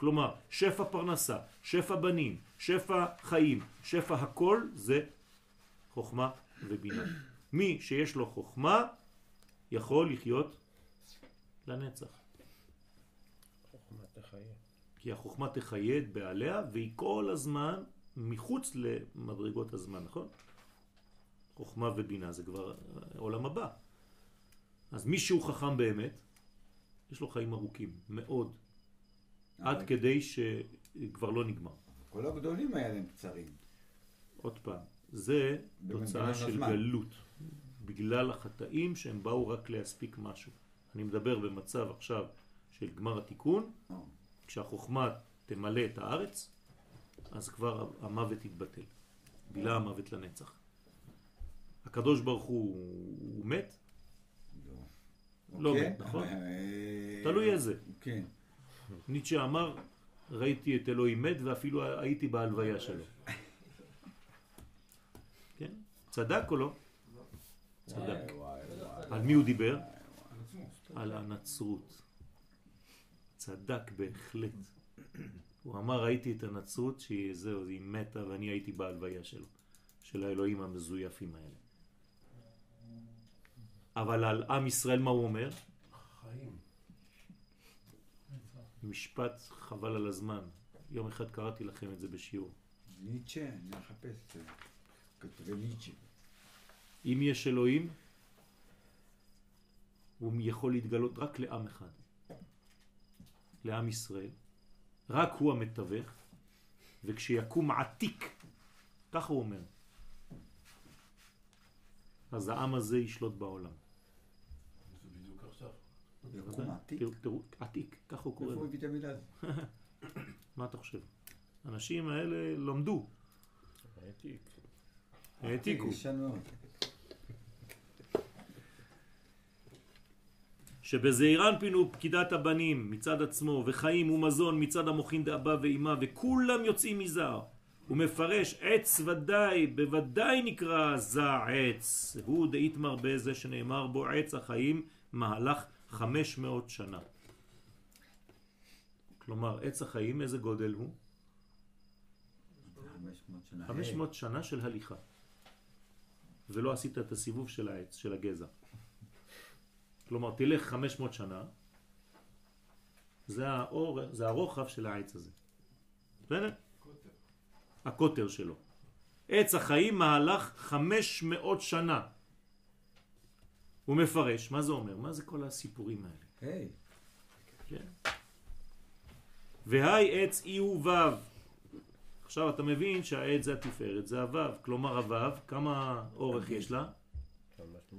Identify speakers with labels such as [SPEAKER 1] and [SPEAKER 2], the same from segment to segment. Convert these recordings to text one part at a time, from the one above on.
[SPEAKER 1] כלומר, שפע פרנסה, שפע בנים, שפע חיים, שפע הכל זה חוכמה ובינה. מי שיש לו חוכמה יכול לחיות לנצח.
[SPEAKER 2] חוכמה תחיה.
[SPEAKER 1] כי החוכמה תחיה את בעליה והיא כל הזמן מחוץ למדרגות הזמן, נכון? חוכמה ובינה זה כבר עולם הבא. אז מי שהוא חכם באמת, יש לו חיים ארוכים, מאוד. עד כדי שכבר לא נגמר.
[SPEAKER 3] כל הגדולים היה להם קצרים.
[SPEAKER 1] עוד פעם, זה תוצאה של
[SPEAKER 3] הזמן.
[SPEAKER 1] גלות, בגלל החטאים שהם באו רק להספיק משהו. אני מדבר במצב עכשיו של גמר התיקון,
[SPEAKER 3] אה.
[SPEAKER 1] כשהחוכמה תמלא את הארץ, אז כבר המוות יתבטל. בילה המוות לנצח. הקדוש ברוך הוא, הוא מת, לא
[SPEAKER 3] כן?
[SPEAKER 1] מת, נכון?
[SPEAKER 3] אה,
[SPEAKER 1] תלוי איזה.
[SPEAKER 3] כן.
[SPEAKER 1] ניטשה אמר, ראיתי את אלוהים מת ואפילו הייתי בהלוויה שלו. כן? צדק או לא? צדק. על מי הוא דיבר? על הנצרות. צדק בהחלט. הוא אמר, ראיתי את הנצרות שהיא זהו, היא מתה ואני הייתי בהלוויה שלו, של האלוהים המזויפים האלה. אבל על עם ישראל מה הוא אומר?
[SPEAKER 4] חיים.
[SPEAKER 1] משפט חבל על הזמן. יום אחד קראתי לכם את זה בשיעור.
[SPEAKER 3] ניטשה, אני מחפש את זה. כתבי ניטשה.
[SPEAKER 1] אם יש אלוהים, הוא יכול להתגלות רק לעם אחד. לעם ישראל. רק הוא המתווך, וכשיקום עתיק, ככה הוא אומר, אז העם הזה ישלוט בעולם.
[SPEAKER 4] זה בדיוק עכשיו.
[SPEAKER 3] יקום עתיק?
[SPEAKER 1] תראו, עתיק, ככה הוא קורא
[SPEAKER 3] איפה. הביא את המילה הזאת?
[SPEAKER 1] מה אתה חושב? האנשים האלה למדו,
[SPEAKER 2] העתיק.
[SPEAKER 1] העתיקו. שבזעירן פינו פקידת הבנים מצד עצמו וחיים ומזון מצד המוחין דאבא ואימה וכולם יוצאים מזר הוא מפרש עץ ודאי בוודאי נקרא זה עץ הוא דאיתמר בזה שנאמר בו עץ החיים מהלך 500 שנה כלומר עץ החיים איזה גודל הוא?
[SPEAKER 3] 500 שנה.
[SPEAKER 1] 500 שנה של הליכה ולא עשית את הסיבוב של העץ, של הגזע כלומר תלך 500 שנה זה, האור, זה הרוחב של העץ הזה בסדר?
[SPEAKER 4] קוטר.
[SPEAKER 1] הקוטר שלו עץ החיים מהלך 500 שנה הוא מפרש, מה זה אומר? מה זה כל הסיפורים האלה?
[SPEAKER 3] היי,
[SPEAKER 1] כן. והי עץ אי הוא וו. עכשיו אתה מבין שהעץ זה התפארת, זה הוו. כלומר הוו, כמה אורך יש לה?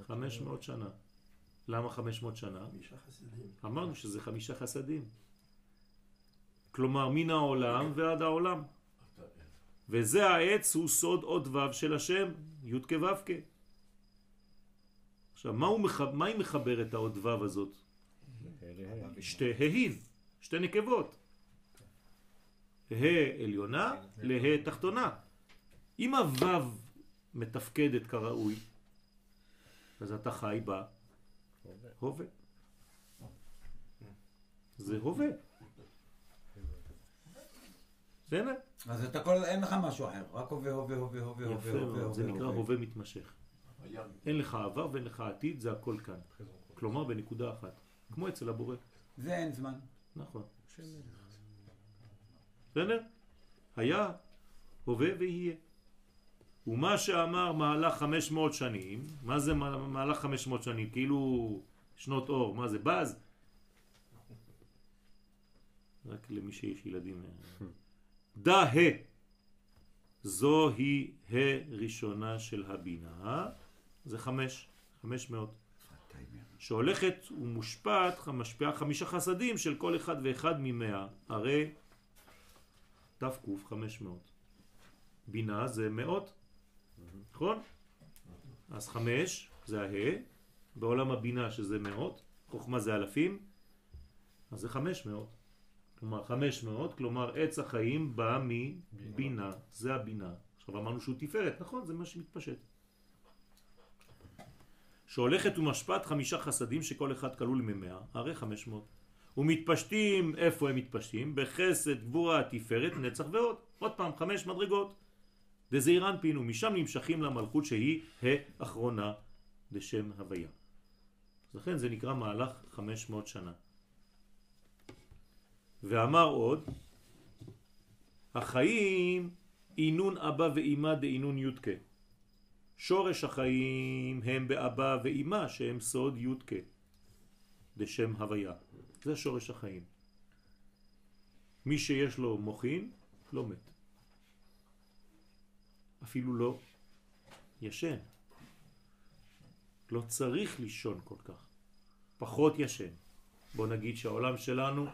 [SPEAKER 1] 500 שנה. למה 500 שנה?
[SPEAKER 4] חמישה חסידים.
[SPEAKER 1] אמרנו שזה חמישה חסדים. כלומר מן העולם ועד העולם. וזה העץ הוא סוד עוד וו של השם, י' כו' כ'. עכשיו, מה, מח... מה היא מחברת העוד וו הזאת? שתי ה"ים, שתי נקבות. ה' עליונה לה תחתונה. אם הוו מתפקדת כראוי, אז אתה חי בה הווה. זה הווה. בסדר?
[SPEAKER 3] אז אתה כל, אין לך משהו אחר, רק הווה, הווה, הווה, הווה, הווה,
[SPEAKER 1] יפה
[SPEAKER 3] הווה,
[SPEAKER 1] מאוד, זה נקרא.
[SPEAKER 3] הווה
[SPEAKER 1] מתמשך. אין לך עבר ואין לך עתיד, זה הכל כאן. כלומר בנקודה אחת. כמו אצל הבורא.
[SPEAKER 3] זה אין זמן.
[SPEAKER 1] נכון. בסדר? היה, הווה ויהיה. ומה שאמר מהלך 500 שנים, מה זה מה- מהלך 500 שנים? כאילו שנות אור, מה זה? בז? רק למי שיש ילדים. דה ה. זוהי ה ראשונה של הבינה, זה חמש, חמש מאות. שהולכת ומושפעת, משפיעה חמישה חסדים של כל אחד ואחד ממאה, הרי תק חמש מאות. בינה זה מאות, נכון? אז חמש זה הה, בעולם הבינה שזה מאות, חוכמה זה אלפים, אז זה חמש מאות. כלומר חמש מאות, כלומר עץ החיים בא מבינה, זה הבינה. עכשיו אמרנו שהוא תפארת, נכון? זה מה שמתפשט. שהולכת ומשפעת חמישה חסדים שכל אחד כלול ממאה, הרי חמש מאות. ומתפשטים, איפה הם מתפשטים? בחסד, גבורה, תפארת, נצח ועוד. עוד פעם, חמש מדרגות. דזעיר אנפין, ומשם נמשכים למלכות שהיא האחרונה לשם הוויה. לכן זה נקרא מהלך 500 שנה. ואמר עוד, החיים אינון אבא ואימא דאינון יודקה. שורש החיים הם באבא ואימא שהם סוד יודקה, דשם הוויה. זה שורש החיים. מי שיש לו מוחין, לא מת. אפילו לא ישן. לא צריך לישון כל כך. פחות ישן. בוא נגיד שהעולם שלנו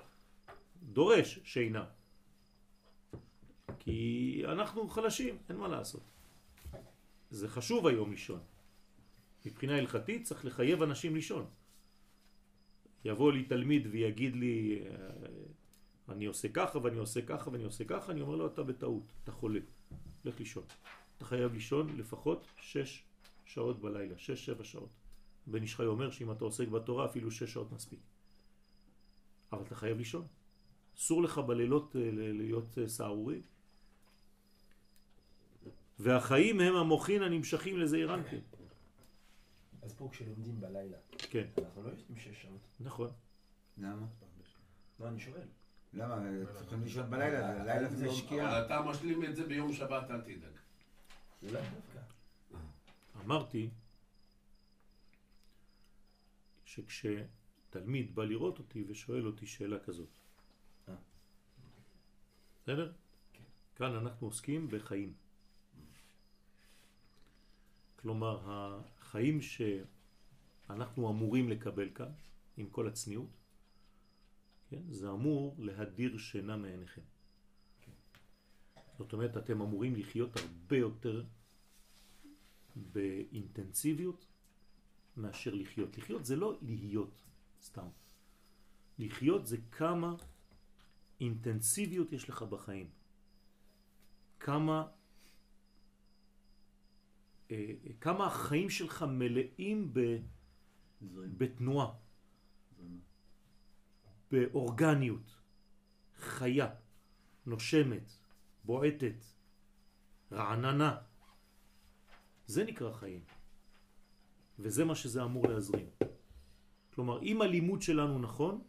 [SPEAKER 1] דורש שינה. כי אנחנו חלשים, אין מה לעשות. זה חשוב היום לישון. מבחינה הלכתית צריך לחייב אנשים לישון. יבוא לי תלמיד ויגיד לי, אה, אני עושה ככה ואני עושה ככה ואני עושה ככה, אני אומר לו, אתה בטעות, אתה חולה, לך לישון. אתה חייב לישון לפחות שש שעות בלילה, שש, שבע שעות. בן איש חי אומר שאם אתה עוסק בתורה אפילו שש שעות מספיק. אבל אתה חייב לישון. אסור לך בלילות אה, להיות אה, סערורי. והחיים הם המוחין הנמשכים לזעיר אנפין.
[SPEAKER 5] אז פה כשלומדים בלילה,
[SPEAKER 1] כן,
[SPEAKER 5] אנחנו לא יושבים שש שעות.
[SPEAKER 1] נכון.
[SPEAKER 3] למה?
[SPEAKER 5] לא, אני שואל.
[SPEAKER 3] למה? צריכים לישון בלילה, זה לילה זה שקיעה.
[SPEAKER 4] אבל אתה משלים את זה ביום שבת, אל תדאג.
[SPEAKER 5] אולי דווקא.
[SPEAKER 1] אמרתי שכשתלמיד בא לראות אותי ושואל אותי שאלה כזאת.
[SPEAKER 5] אה.
[SPEAKER 1] בסדר?
[SPEAKER 5] כן.
[SPEAKER 1] כאן אנחנו עוסקים בחיים. כלומר, החיים שאנחנו אמורים לקבל כאן, עם כל הצניעות, כן? זה אמור להדיר שינה מעיניכם. זאת אומרת, אתם אמורים לחיות הרבה יותר באינטנסיביות מאשר לחיות. לחיות זה לא להיות סתם. לחיות זה כמה אינטנסיביות יש לך בחיים. כמה, כמה החיים שלך מלאים ב, בתנועה, באורגניות, חיה, נושמת, בועטת, רעננה. זה נקרא חיים. וזה מה שזה אמור להזרים. כלומר, אם הלימוד שלנו נכון,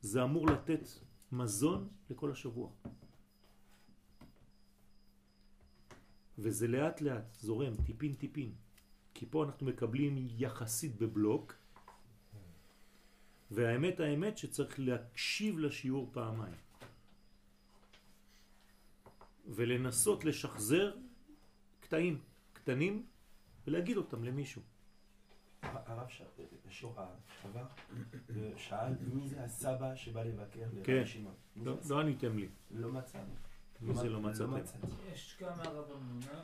[SPEAKER 1] זה אמור לתת מזון לכל השבוע. וזה לאט לאט זורם, טיפין טיפין. כי פה אנחנו מקבלים יחסית בבלוק, והאמת האמת שצריך להקשיב לשיעור פעמיים. ולנסות לשחזר קטעים קטנים ולהגיד אותם למישהו.
[SPEAKER 5] הרב ש- שיעור שעבר, שאל מי זה הסבא שבא לבקר
[SPEAKER 1] כן.
[SPEAKER 5] לרבי שמעון. מי
[SPEAKER 1] לא? לא עניתם לי.
[SPEAKER 5] לא מצאנו.
[SPEAKER 1] מי זה לא מצאתם?
[SPEAKER 6] יש כמה רב אמונה.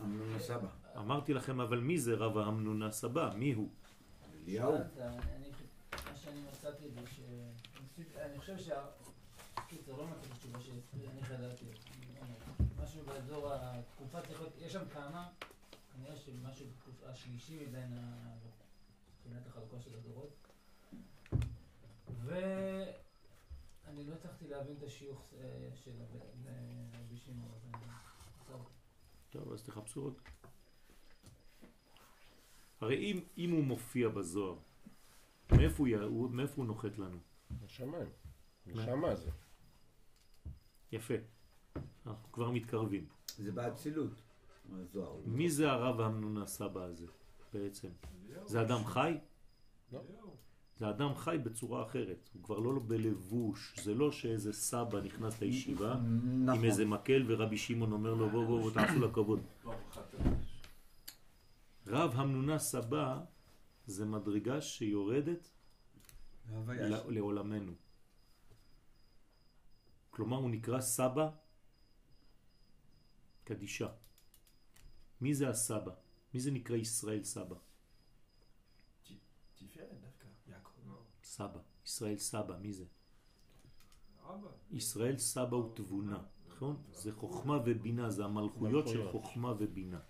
[SPEAKER 3] אמנון הסבא.
[SPEAKER 1] אמרתי לכם, אבל מי זה רב האמנונה סבא? מי הוא?
[SPEAKER 3] אליהו.
[SPEAKER 6] מה שאני מצאתי זה ש... אני חושב שה... קיצר, לא מצאתי תשובה שאני חדרתי. משהו באזור התקופה צריך להיות... יש שם כמה, כנראה שמשהו בתקופה השלישי מבין. מבחינת החלוקה של הדורות. ואני לא הצלחתי להבין את השיוך אה, של רבי שמעון.
[SPEAKER 1] טוב, אז תחפשו עוד. הרי אם, אם הוא מופיע בזוהר, מאיפה הוא, הוא- מאיפה הוא נוחת לנו?
[SPEAKER 2] השמיים. נשמה זה.
[SPEAKER 1] יפה. אנחנו כבר מתקרבים.
[SPEAKER 3] זה באצילות.
[SPEAKER 1] מי זה הרב האמנונה סבא הזה בעצם? זה אדם חי?
[SPEAKER 2] לא.
[SPEAKER 1] זה אדם חי בצורה אחרת. הוא כבר לא בלבוש. זה לא שאיזה סבא נכנס לישיבה עם
[SPEAKER 3] נכון.
[SPEAKER 1] איזה מקל ורבי שמעון אומר לו בוא בוא בוא תעשו לה כבוד. רב המנונה סבא זה מדרגה שיורדת. לעולמנו. כלומר הוא נקרא סבא קדישה. מי זה הסבא? מי זה נקרא ישראל סבא?
[SPEAKER 5] תפארת דווקא, יעקב.
[SPEAKER 1] סבא. ישראל סבא, מי זה? ישראל סבא הוא תבונה, נכון? זה חוכמה ובינה, זה המלכויות של
[SPEAKER 2] מלכויות.
[SPEAKER 1] חוכמה ובינה.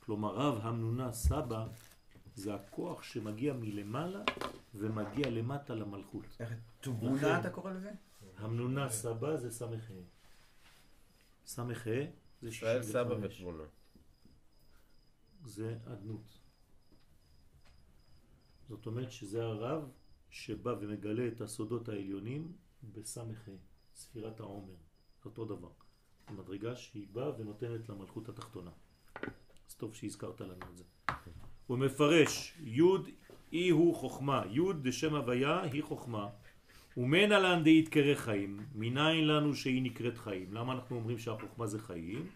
[SPEAKER 1] כלומר רב המנונה סבא זה הכוח שמגיע מלמעלה ומגיע למטה למלכות.
[SPEAKER 7] איך, תבונה אתה קורא לזה?
[SPEAKER 1] המנונה סבא זה סמך ה'. סמך ה' זה
[SPEAKER 2] ישראל סבא
[SPEAKER 1] 65.
[SPEAKER 2] ותבונה.
[SPEAKER 1] זה אדנות. זאת אומרת שזה הרב שבא ומגלה את הסודות העליונים בסמך ה', ספירת העומר. אותו דבר. מדרגה שהיא באה ונותנת למלכות התחתונה. אז טוב שהזכרת לנו את זה. הוא מפרש, י' אי הוא חוכמה, י' דשם הוויה היא חוכמה, ומנה לן דאית קרא חיים, מניין לנו שהיא נקראת חיים. למה אנחנו אומרים שהחוכמה זה חיים?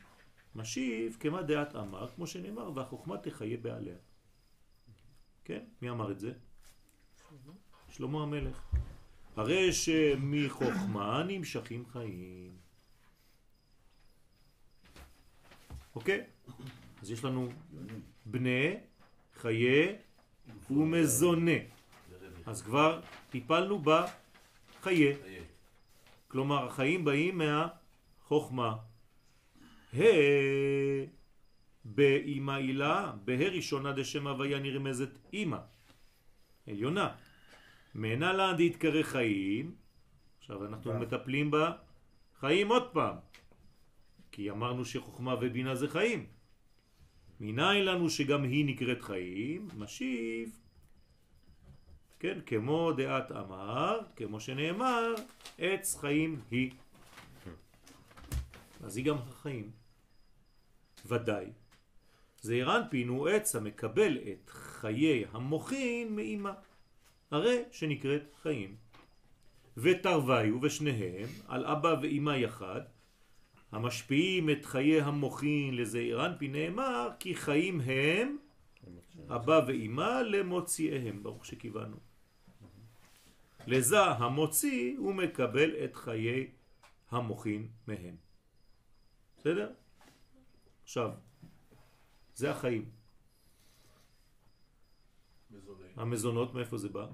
[SPEAKER 1] משיב כמה דעת אמר, כמו שנאמר, והחוכמה תחיה בעליה. כן? מי אמר את זה? שלמה המלך. הרי שמחוכמה נמשכים חיים. אוקיי? אז יש לנו בני, חיי ומזונה. אז כבר טיפלנו בחיה.
[SPEAKER 4] חיי.
[SPEAKER 1] כלומר, החיים באים מהחוכמה. ה... באימא הילה, בה' ראשונה דשם הוויה נרמזת אימא, עליונה. מנה לה דהתקרא חיים, עכשיו אנחנו מטפלים בחיים עוד פעם, כי אמרנו שחוכמה ובינה זה חיים. מניין לנו שגם היא נקראת חיים, משיב, כן, כמו דעת אמר, כמו שנאמר, עץ חיים היא. אז היא גם החיים. ודאי. זעיר אנפין הוא עץ המקבל את חיי המוחין מאימה, הרי שנקראת חיים. ותרוויו ושניהם על אבא ואימא יחד, המשפיעים את חיי המוחין לזעיר אנפין נאמר כי חיים הם אבא ואימא למוציאיהם, ברוך שכיוונו. לזה המוציא הוא מקבל את חיי המוחין מהם. בסדר? עכשיו, זה החיים. המזונות, מאיפה זה בא?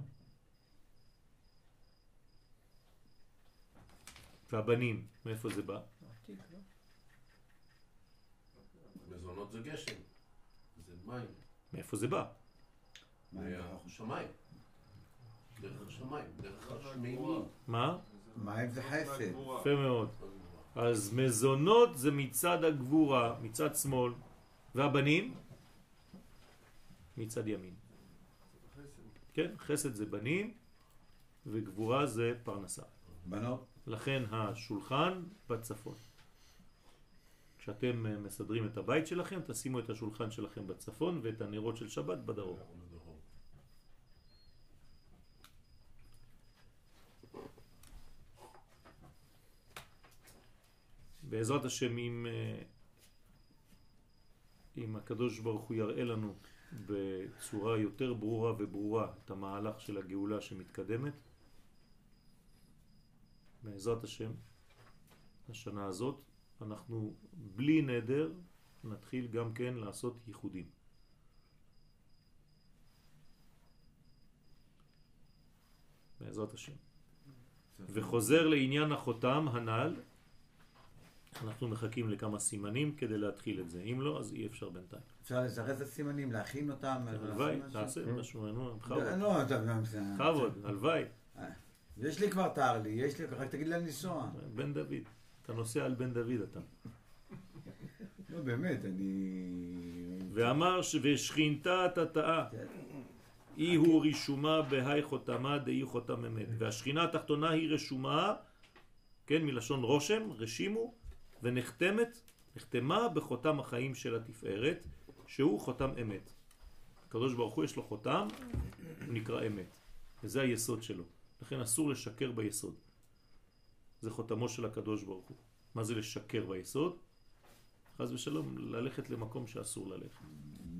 [SPEAKER 1] והבנים, מאיפה זה בא?
[SPEAKER 4] מזונות זה גשם. זה מים.
[SPEAKER 1] מאיפה זה בא?
[SPEAKER 4] מהשמיים. דרך השמיים. דרך השמימים.
[SPEAKER 1] מה?
[SPEAKER 7] מים זה חסד.
[SPEAKER 1] יפה מאוד. אז מזונות זה מצד הגבורה, מצד שמאל, והבנים? מצד ימין. כן, חסד זה בנים, וגבורה זה פרנסה.
[SPEAKER 7] בנות,
[SPEAKER 1] לכן השולחן בצפון. כשאתם אה, מסדרים את הבית שלכם, תשימו את השולחן שלכם בצפון ואת הנרות של שבת בדרום. בעזרת השם, אם, אה, אם הקדוש ברוך הוא יראה לנו בצורה יותר ברורה וברורה את המהלך של הגאולה שמתקדמת, בעזרת השם, השנה הזאת, אנחנו בלי נדר נתחיל גם כן לעשות ייחודים. בעזרת השם. וחוזר לעניין החותם הנ"ל, אנחנו מחכים לכמה סימנים כדי להתחיל את זה. אם לא, אז אי אפשר בינתיים.
[SPEAKER 7] אפשר לזרז את הסימנים, להכין אותם.
[SPEAKER 1] הלוואי,
[SPEAKER 7] לעשות משהו?
[SPEAKER 1] תעשה משהו, נו,
[SPEAKER 7] לא,
[SPEAKER 1] בכבוד.
[SPEAKER 7] לא, זה.
[SPEAKER 1] בכבוד, הלוואי.
[SPEAKER 7] יש לי כבר תארלי, יש לי, רק תגיד לאן לנסוע.
[SPEAKER 1] בן דוד. אתה נוסע על בן דוד אתה.
[SPEAKER 7] לא, באמת, אני...
[SPEAKER 1] ואמר ושכינתה תתאה אי הוא רישומה בהי חותמה דאי חותם אמת והשכינה התחתונה היא רשומה כן מלשון רושם רשימו ונחתמת נחתמה בחותם החיים של התפארת שהוא חותם אמת. הקדוש ברוך הוא יש לו חותם הוא נקרא אמת. וזה היסוד שלו. לכן אסור לשקר ביסוד. זה חותמו של הקדוש ברוך הוא. מה זה לשקר ביסוד? חס ושלום ללכת למקום שאסור ללכת.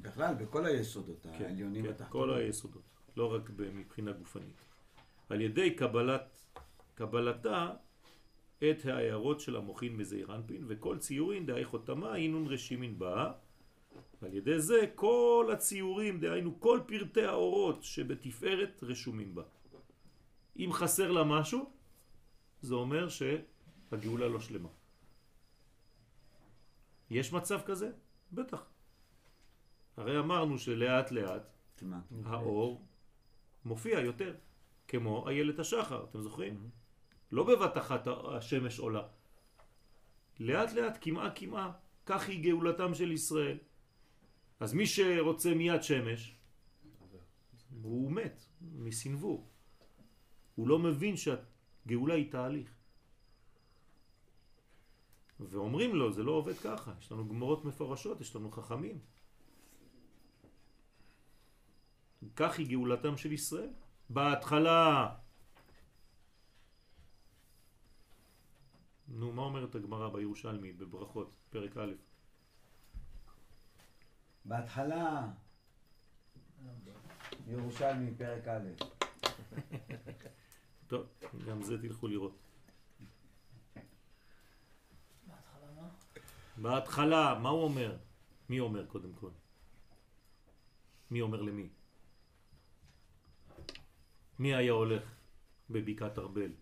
[SPEAKER 7] בכלל, בכל היסודות
[SPEAKER 1] כן,
[SPEAKER 7] העליונים
[SPEAKER 1] כן,
[SPEAKER 7] התחתונים.
[SPEAKER 1] כל היסודות, לא רק מבחינה גופנית. על ידי קבלת, קבלתה את ההערות של המוחין מזעיר אנפין, וכל ציורין דהי חותמה אינון רשימין בה, ועל ידי זה כל הציורים, דהיינו כל פרטי האורות שבתפארת רשומים בה. אם חסר לה משהו, זה אומר שהגאולה לא שלמה. יש מצב כזה? בטח. הרי אמרנו שלאט לאט
[SPEAKER 7] כמעט.
[SPEAKER 1] האור מופיע יותר, כמו איילת השחר, אתם זוכרים? לא בבת אחת השמש עולה. לאט לאט, כמעה כמעה, כך היא גאולתם של ישראל. אז מי שרוצה מיד שמש, הוא מת מסנוור. הוא לא מבין שהגאולה היא תהליך. ואומרים לו, זה לא עובד ככה, יש לנו גמורות מפורשות, יש לנו חכמים. כך היא גאולתם של ישראל. בהתחלה, נו, מה אומרת הגמרא בירושלמי, בברכות, פרק א'?
[SPEAKER 7] בהתחלה, ירושלמי, פרק א'.
[SPEAKER 1] טוב, גם זה תלכו לראות.
[SPEAKER 6] בהתחלה מה?
[SPEAKER 1] הוא אומר? מי אומר קודם כל? מי אומר למי? מי היה הולך בבקעת ארבל?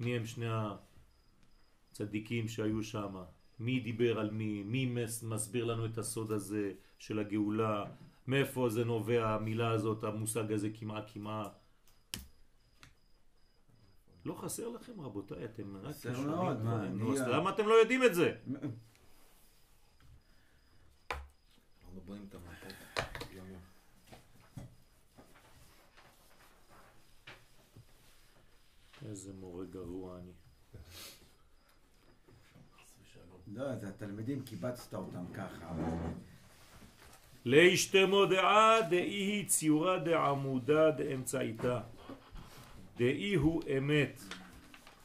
[SPEAKER 1] מי הם שני הצדיקים שהיו שם? מי דיבר על מי? מי מס, מסביר לנו את הסוד הזה של הגאולה? מאיפה זה נובע המילה הזאת, המושג הזה כמעה כמעה? לא חסר לכם רבותיי, אתם רק
[SPEAKER 7] חסר
[SPEAKER 1] שומעים
[SPEAKER 7] מאוד, מה,
[SPEAKER 1] נו, אז למה אתם לא יודעים את זה? איזה מורה גרוע אני.
[SPEAKER 7] לא, אז התלמידים קיבצת אותם ככה.
[SPEAKER 1] לאשתמו דעה דאי ציורה דעמודה דאמצעיתה. דאי הוא אמת.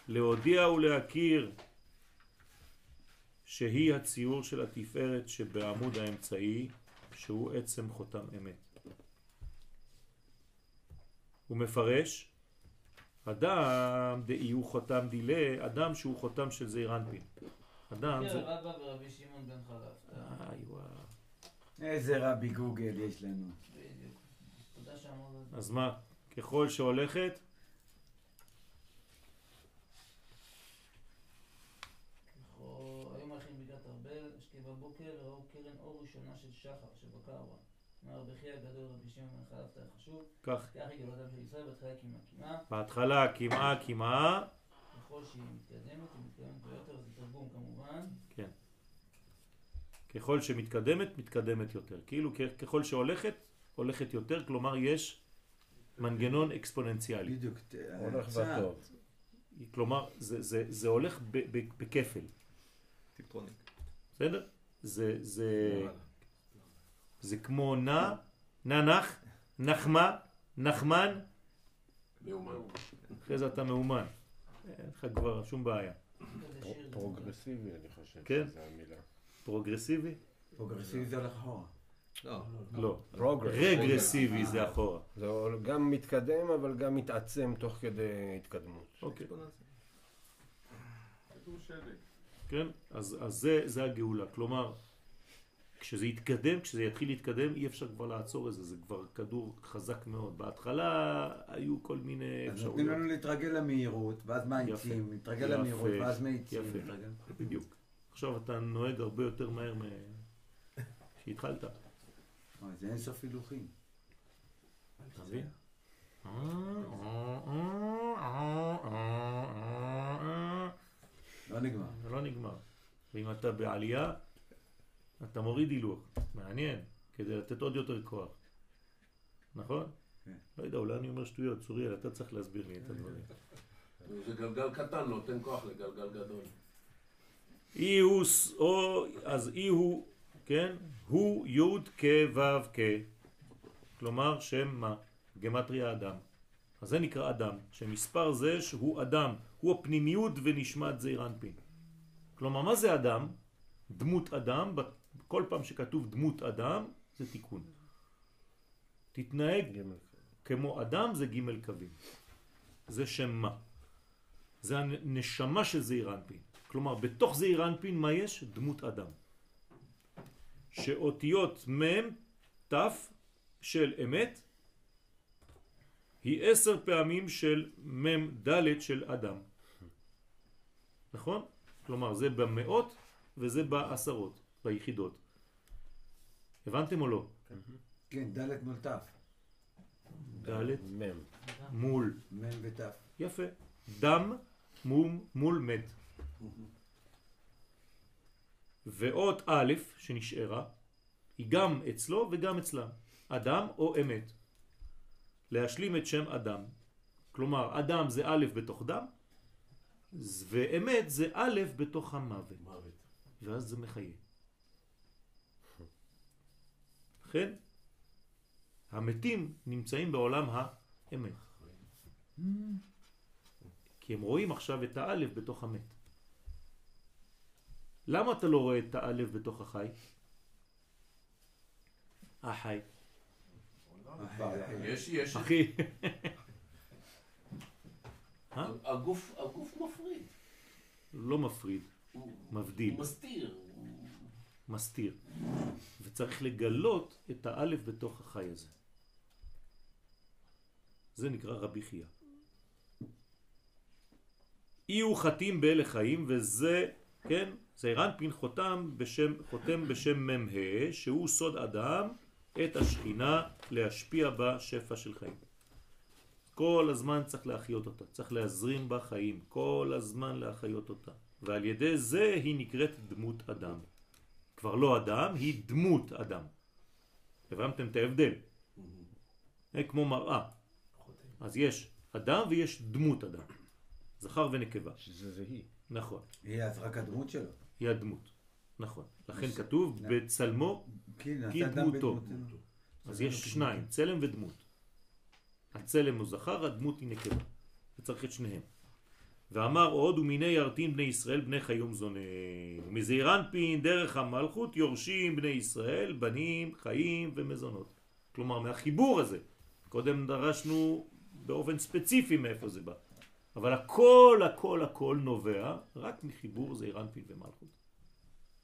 [SPEAKER 1] להודיע ולהכיר שהיא הציור של התפארת שבעמוד האמצעי שהוא עצם חותם אמת. הוא מפרש אדם דאי הוא חותם דילה אדם שהוא חותם של זעיר אנפין. אדם
[SPEAKER 6] כן,
[SPEAKER 1] זה...
[SPEAKER 6] רבא ורבי שמעון בן.
[SPEAKER 1] איי וואו
[SPEAKER 7] איזה רבי גוגל יש לנו.
[SPEAKER 1] אז מה, ככל שהולכת,
[SPEAKER 6] ככל- היו מלכים בגת ארבל, השקיע בבוקר, ראו קרן אור ראשונה של שחר שבקרווה. אמר רבי חייא הגדול רבי שמעון בן חלף תאר חשוב,
[SPEAKER 1] כך,
[SPEAKER 6] כך היא גאולתם של ישראל בהתחלה כמעה כמעה,
[SPEAKER 1] בהתחלה כמעה כמעה,
[SPEAKER 6] ככל שהיא מתקדמת, היא מתקדמת ביותר, זה תרגום כמובן.
[SPEAKER 1] כן. ככל שמתקדמת, מתקדמת יותר. כאילו ככל שהולכת, הולכת יותר, כלומר יש מנגנון אקספוננציאלי.
[SPEAKER 7] בדיוק.
[SPEAKER 2] הולך. וטוב.
[SPEAKER 1] כלומר, זה, זה, זה הולך ב, ב, בכפל,
[SPEAKER 8] טיפטרוניק.
[SPEAKER 1] בסדר? זה, זה, זה כמו נע, ננח, נחמה, נחמן,
[SPEAKER 4] מאומן.
[SPEAKER 1] אחרי זה אתה מאומן. אין לך כבר שום בעיה.
[SPEAKER 2] פרוגרסיבי, אני חושב
[SPEAKER 1] כן.
[SPEAKER 2] שזו המילה.
[SPEAKER 1] פרוגרסיבי?
[SPEAKER 7] פרוגרסיבי זה הולך אחורה.
[SPEAKER 8] לא,
[SPEAKER 1] לא. רגרסיבי זה אחורה.
[SPEAKER 2] זה גם מתקדם, אבל גם מתעצם תוך כדי התקדמות.
[SPEAKER 1] אוקיי. כן? אז, אז זה, זה הגאולה. כלומר, כשזה יתקדם, כשזה יתחיל להתקדם, אי אפשר כבר לעצור את זה. זה כבר כדור חזק מאוד. בהתחלה היו כל מיני
[SPEAKER 7] אז נותנים
[SPEAKER 1] אפשרויות.
[SPEAKER 7] לנו להתרגל למהירות, ואז מאיצים,
[SPEAKER 1] יפה.
[SPEAKER 7] להתרגל
[SPEAKER 1] יפה.
[SPEAKER 7] למהירות, ואז מאיצים.
[SPEAKER 1] יפה. בדיוק. עכשיו אתה נוהג הרבה יותר מהר מ... שהתחלת.
[SPEAKER 7] אוי, זה אין סוף הילוכים.
[SPEAKER 1] אתה מבין?
[SPEAKER 7] לא נגמר.
[SPEAKER 1] זה לא נגמר. ואם אתה בעלייה, אתה מוריד הילוך. מעניין. כדי לתת עוד יותר כוח. נכון?
[SPEAKER 7] כן.
[SPEAKER 1] לא יודע, אולי אני אומר שטויות. צוריאל, אתה צריך להסביר לי את הדברים.
[SPEAKER 4] זה גלגל קטן נותן כוח לגלגל גדול.
[SPEAKER 1] אי הוא, או, אז אי הוא, כן? הוא יוד כו' כ. כלומר, שם מה? גמטריה אדם. אז זה נקרא אדם, שמספר זה שהוא אדם, הוא הפנימיות ונשמת זעיר אנפין. כלומר, מה זה אדם? דמות אדם, כל פעם שכתוב דמות אדם, זה תיקון. תתנהג
[SPEAKER 2] ג'
[SPEAKER 1] כמו אדם זה ג' קווים. זה שם מה. זה הנשמה של זעיר אנפין. כלומר, בתוך זעיר אנפין מה יש? דמות אדם. שאותיות מ' ת' של אמת היא עשר פעמים של מ' ד' של אדם. נכון? כלומר, זה במאות וזה בעשרות, ביחידות. הבנתם או לא?
[SPEAKER 7] כן, ד' מול ת'.
[SPEAKER 1] ד'
[SPEAKER 2] מם.
[SPEAKER 1] מול.
[SPEAKER 7] מ' ות'.
[SPEAKER 1] יפה. דם מום, מול מת. ואות א' שנשארה היא גם אצלו וגם אצלם. אדם או אמת. להשלים את שם אדם. כלומר, אדם זה א' בתוך דם, ואמת זה א' בתוך המוות.
[SPEAKER 4] מוות.
[SPEAKER 1] ואז זה מחיה. לכן, המתים נמצאים בעולם האמת. כי הם רואים עכשיו את האלף בתוך המת. למה אתה לא רואה את האלף בתוך החי? החי.
[SPEAKER 4] יש, יש.
[SPEAKER 1] אחי. אה?
[SPEAKER 4] הגוף, מפריד.
[SPEAKER 1] לא מפריד, מבדיל,
[SPEAKER 4] הוא מסתיר.
[SPEAKER 1] מסתיר. וצריך לגלות את האלף בתוך החי הזה. זה נקרא רבי חייא. אי הוא חתים באלה חיים, וזה, כן, זה רנפין חותם בשם, חותם בשם מ"ה, שהוא סוד אדם, את השכינה להשפיע בה שפע של חיים. כל הזמן צריך להחיות אותה, צריך להזרים בה חיים, כל הזמן להחיות אותה. ועל ידי זה היא נקראת דמות אדם. כבר לא אדם, היא דמות אדם. הבנתם את ההבדל? זה כמו מראה. אז יש אדם ויש דמות אדם. זכר ונקבה.
[SPEAKER 2] שזה זה היא.
[SPEAKER 1] נכון.
[SPEAKER 7] היא אז רק הדמות שלו.
[SPEAKER 1] היא הדמות. נכון. לכן כתוב
[SPEAKER 7] נ-
[SPEAKER 1] בצלמו,
[SPEAKER 7] כן,
[SPEAKER 1] כי דמותו. אז יש שניים, צלם ודמות. הצלם הוא זכר, הדמות היא נקבה. וצריך את שניהם. ואמר עוד ומיני ירתין בני ישראל בני חיום זונה. ומזעיר אנפין דרך המלכות יורשים בני ישראל בנים, חיים ומזונות. כלומר מהחיבור הזה. קודם דרשנו באופן ספציפי מאיפה זה בא. אבל הכל הכל הכל נובע רק מחיבור זעיר ומלכות.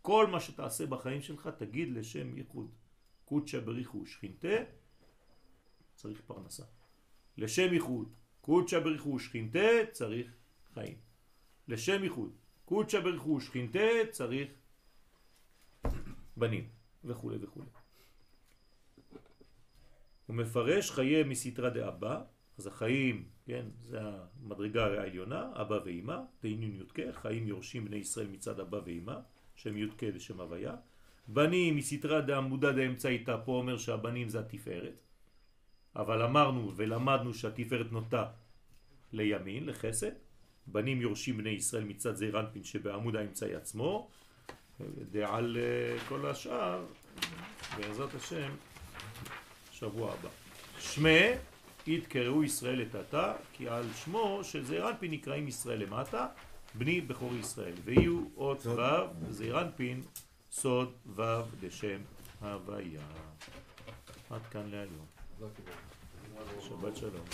[SPEAKER 1] כל מה שתעשה בחיים שלך תגיד לשם ייחוד. קודשא בריחו שכינתה, צריך פרנסה. לשם ייחוד, קודשא בריחו שכינתה, צריך חיים. לשם ייחוד, קודשא בריחו שכינתה, צריך בנים, וכו' וכו'. הוא מפרש חיי מסתרא דאבא, אז החיים, כן, זה המדרגה העליונה, אבא ואמא, תהינון יודקה, חיים יורשים בני ישראל מצד אבא ואמא, שם יודקה ושם הוויה. בנים מסתרא דעמודא דאמצעיתא, פה אומר שהבנים זה התפארת. אבל אמרנו ולמדנו שהתפארת נוטה לימין, לחסד. בנים יורשים בני ישראל מצד זעיר אנפין שבעמוד האמצעי עצמו. ועל אה, כל השאר, בעזרת השם, שבוע הבא. שמי יתקראו ישראל לטאטא, כי על שמו של זעיר אנפין נקראים ישראל למטה, בני בכור ישראל. ויהיו אות. ו' זעיר אנפין סוד ו' לשם הוויה. עד כאן להיום. שבת שלום.